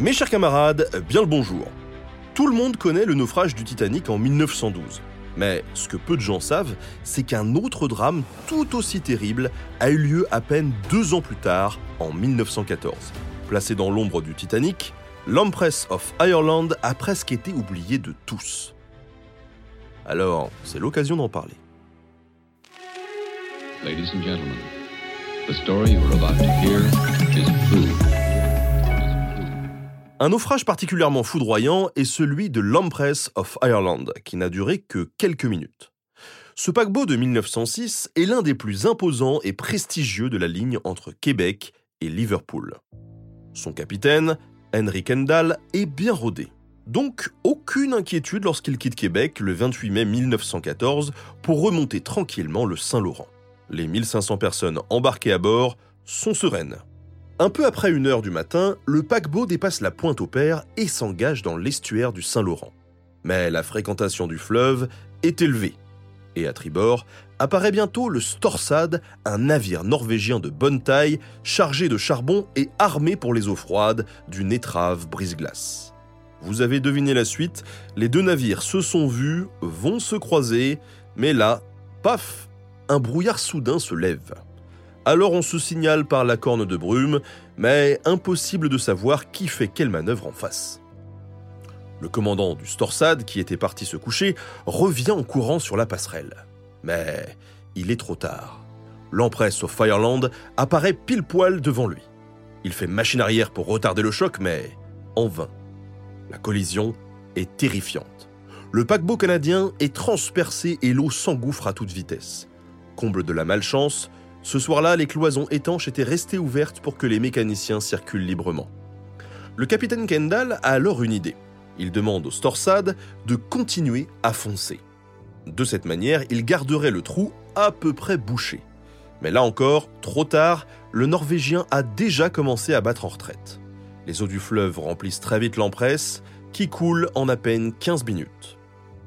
Mes chers camarades, bien le bonjour. Tout le monde connaît le naufrage du Titanic en 1912. Mais ce que peu de gens savent, c'est qu'un autre drame tout aussi terrible a eu lieu à peine deux ans plus tard, en 1914. Placé dans l'ombre du Titanic, l'Empress of Ireland a presque été oublié de tous. Alors, c'est l'occasion d'en parler. Un naufrage particulièrement foudroyant est celui de l'Empress of Ireland, qui n'a duré que quelques minutes. Ce paquebot de 1906 est l'un des plus imposants et prestigieux de la ligne entre Québec et Liverpool. Son capitaine, Henry Kendall, est bien rodé. Donc, aucune inquiétude lorsqu'il quitte Québec le 28 mai 1914 pour remonter tranquillement le Saint-Laurent. Les 1500 personnes embarquées à bord sont sereines. Un peu après une heure du matin, le paquebot dépasse la pointe au père et s'engage dans l'estuaire du Saint-Laurent. Mais la fréquentation du fleuve est élevée. Et à tribord apparaît bientôt le Storsad, un navire norvégien de bonne taille, chargé de charbon et armé pour les eaux froides d'une étrave brise-glace. Vous avez deviné la suite, les deux navires se sont vus, vont se croiser, mais là, paf, un brouillard soudain se lève. Alors on se signale par la corne de brume, mais impossible de savoir qui fait quelle manœuvre en face. Le commandant du Storsad, qui était parti se coucher, revient en courant sur la passerelle. Mais il est trop tard. L'Empress of Fireland apparaît pile poil devant lui. Il fait machine arrière pour retarder le choc, mais en vain. La collision est terrifiante. Le paquebot canadien est transpercé et l'eau s'engouffre à toute vitesse. Comble de la malchance, ce soir-là, les cloisons étanches étaient restées ouvertes pour que les mécaniciens circulent librement. Le capitaine Kendall a alors une idée. Il demande au Storsad de continuer à foncer. De cette manière, il garderait le trou à peu près bouché. Mais là encore, trop tard, le Norvégien a déjà commencé à battre en retraite. Les eaux du fleuve remplissent très vite l'empresse, qui coule en à peine 15 minutes.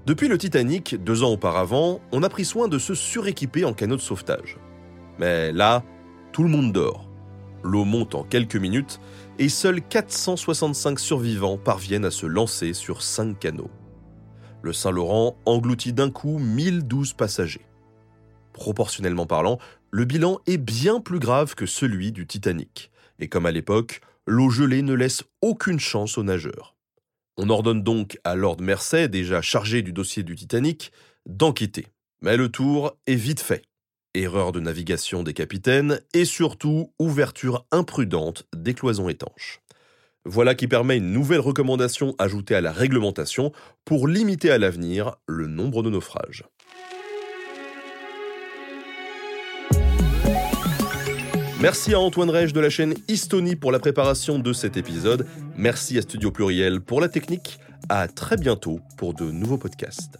Depuis le Titanic, deux ans auparavant, on a pris soin de se suréquiper en canot de sauvetage. Mais là, tout le monde dort. L'eau monte en quelques minutes et seuls 465 survivants parviennent à se lancer sur 5 canots. Le Saint-Laurent engloutit d'un coup 1012 passagers. Proportionnellement parlant, le bilan est bien plus grave que celui du Titanic. Et comme à l'époque, l'eau gelée ne laisse aucune chance aux nageurs. On ordonne donc à Lord Mersey, déjà chargé du dossier du Titanic, d'enquêter. Mais le tour est vite fait. Erreur de navigation des capitaines et surtout ouverture imprudente des cloisons étanches. Voilà qui permet une nouvelle recommandation ajoutée à la réglementation pour limiter à l'avenir le nombre de naufrages. Merci à Antoine Rege de la chaîne Histonie pour la préparation de cet épisode. Merci à Studio Pluriel pour la technique. À très bientôt pour de nouveaux podcasts.